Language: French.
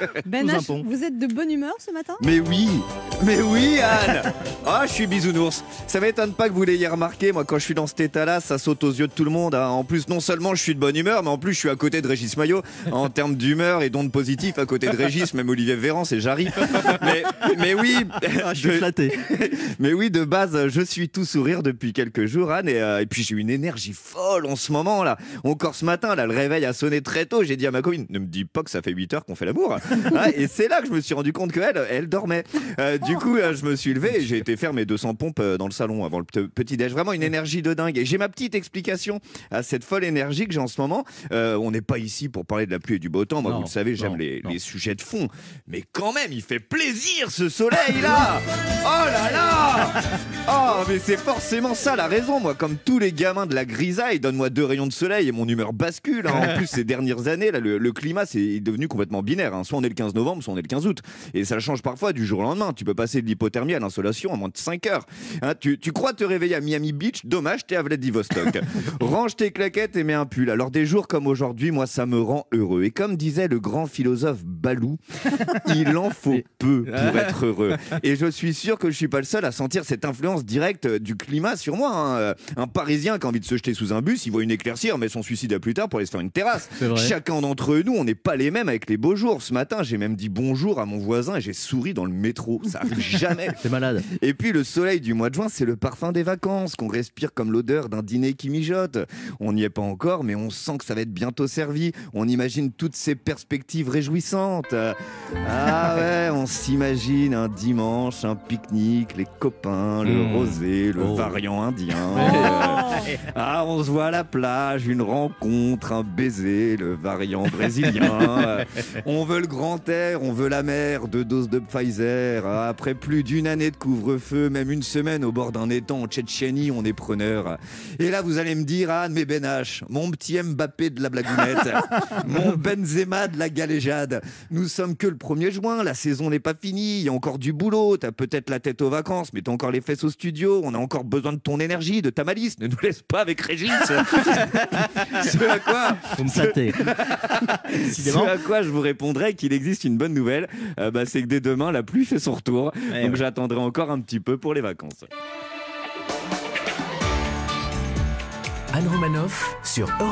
Ben H, vous êtes de bonne humeur ce matin? Mais oui, mais oui Anne Ah, je suis bisounours. Ça m'étonne pas que vous l'ayez remarqué, moi quand je suis dans cet état-là, ça saute aux yeux de tout le monde. hein. En plus, non seulement je suis de bonne humeur, mais en plus je suis à côté de Régis Maillot. En termes d'humeur et d'ondes positives, à côté de Régis, même Olivier Véran, c'est Jarry. Mais, mais oui, Ah, je suis je- flatté. mais oui, de base, je suis tout sourire depuis quelques jours, Anne, et, euh, et puis j'ai une énergie folle en ce moment là. Encore ce matin, là, le réveil a sonné très tôt. J'ai dit à ma copine, ne me dis pas que ça fait 8 heures qu'on fait l'amour. Ah, et c'est là que je me suis rendu compte qu'elle, elle dormait. Euh, du coup, euh, je me suis levé et j'ai été faire mes 200 pompes euh, dans le salon avant le pe- petit déj. Vraiment une énergie de dingue. Et j'ai ma petite explication à cette folle énergie que j'ai en ce moment. On n'est pas ici pour parler de la pluie et du beau temps. Moi, Non, vous le savez, j'aime les, sujets de fond. Mais quand même, il fait plaisir ce soleil là. Oh là là Oh, mais c'est forcément ça la raison, moi. Comme tous les gamins de la grisaille, donne-moi deux rayons de soleil et mon humeur bascule. hein. En plus, ces dernières années, là, le, le climat c'est devenu complètement binaire. hein. Soit on est le 15 novembre, soit on est le 15 août. Et ça change parfois du jour au lendemain. Tu peux passer de l'hypothermie à l'insolation en moins de 5 heures. Hein, tu, tu crois te réveiller à Miami Beach? Dommage, t'es à Vladivostok. Range tes claquettes et mets un pull. Alors, des jours comme aujourd'hui, moi, ça me rend heureux. Et comme disait le grand philosophe Balou, il en faut peu pour être heureux. Et je suis sûr que je suis pas le seul à sentir cette influence directe du climat sur moi. hein. Euh, Un Parisien qui a envie de se jeter sous un bus, il voit une éclaircir, mais son suicide à plus tard pour aller se faire une terrasse. Chacun d'entre nous, on n'est pas les mêmes avec les beaux jours. Ce matin, j'ai même dit bonjour à mon voisin et j'ai souri dans le métro. Ça arrive jamais. T'es malade. Et puis le soleil du mois de juin, c'est le parfum des vacances qu'on respire comme l'odeur d'un dîner qui mijote. On n'y est pas encore, mais on sent que ça va être bientôt servi. On imagine toutes ces perspectives réjouissantes. Ah ouais, on s'imagine un dimanche, un pique-nique, les copains, le Mmh. rosé, le Oh. variant indien. Euh, ah, on se voit à la plage, une rencontre, un baiser, le variant brésilien. On veut le grand air, on veut la mer, deux doses de Pfizer. Ah, Après plus d'une année de couvre-feu, même une semaine au bord d'un étang en Tchétchénie, on est preneur. Et là, vous allez me dire, Anne, mais Ben H, mon petit Mbappé de la blagounette, mon Benzema de la galéjade. Nous sommes que le 1er juin, la saison n'est pas finie, il y a encore du boulot, t'as peut-être la tête aux vacances, mais t'as encore les fesses au studio, on a encore besoin de ton énergie, de ta malice, ne nous laisse pas avec Régis. Ce à quoi me ce à quoi je vous répondrai qu'il existe une bonne nouvelle, euh, bah, c'est que dès demain, la pluie fait son retour. Eh donc ouais. j'attendrai encore un petit peu pour les vacances. Anne Romanoff sur Europe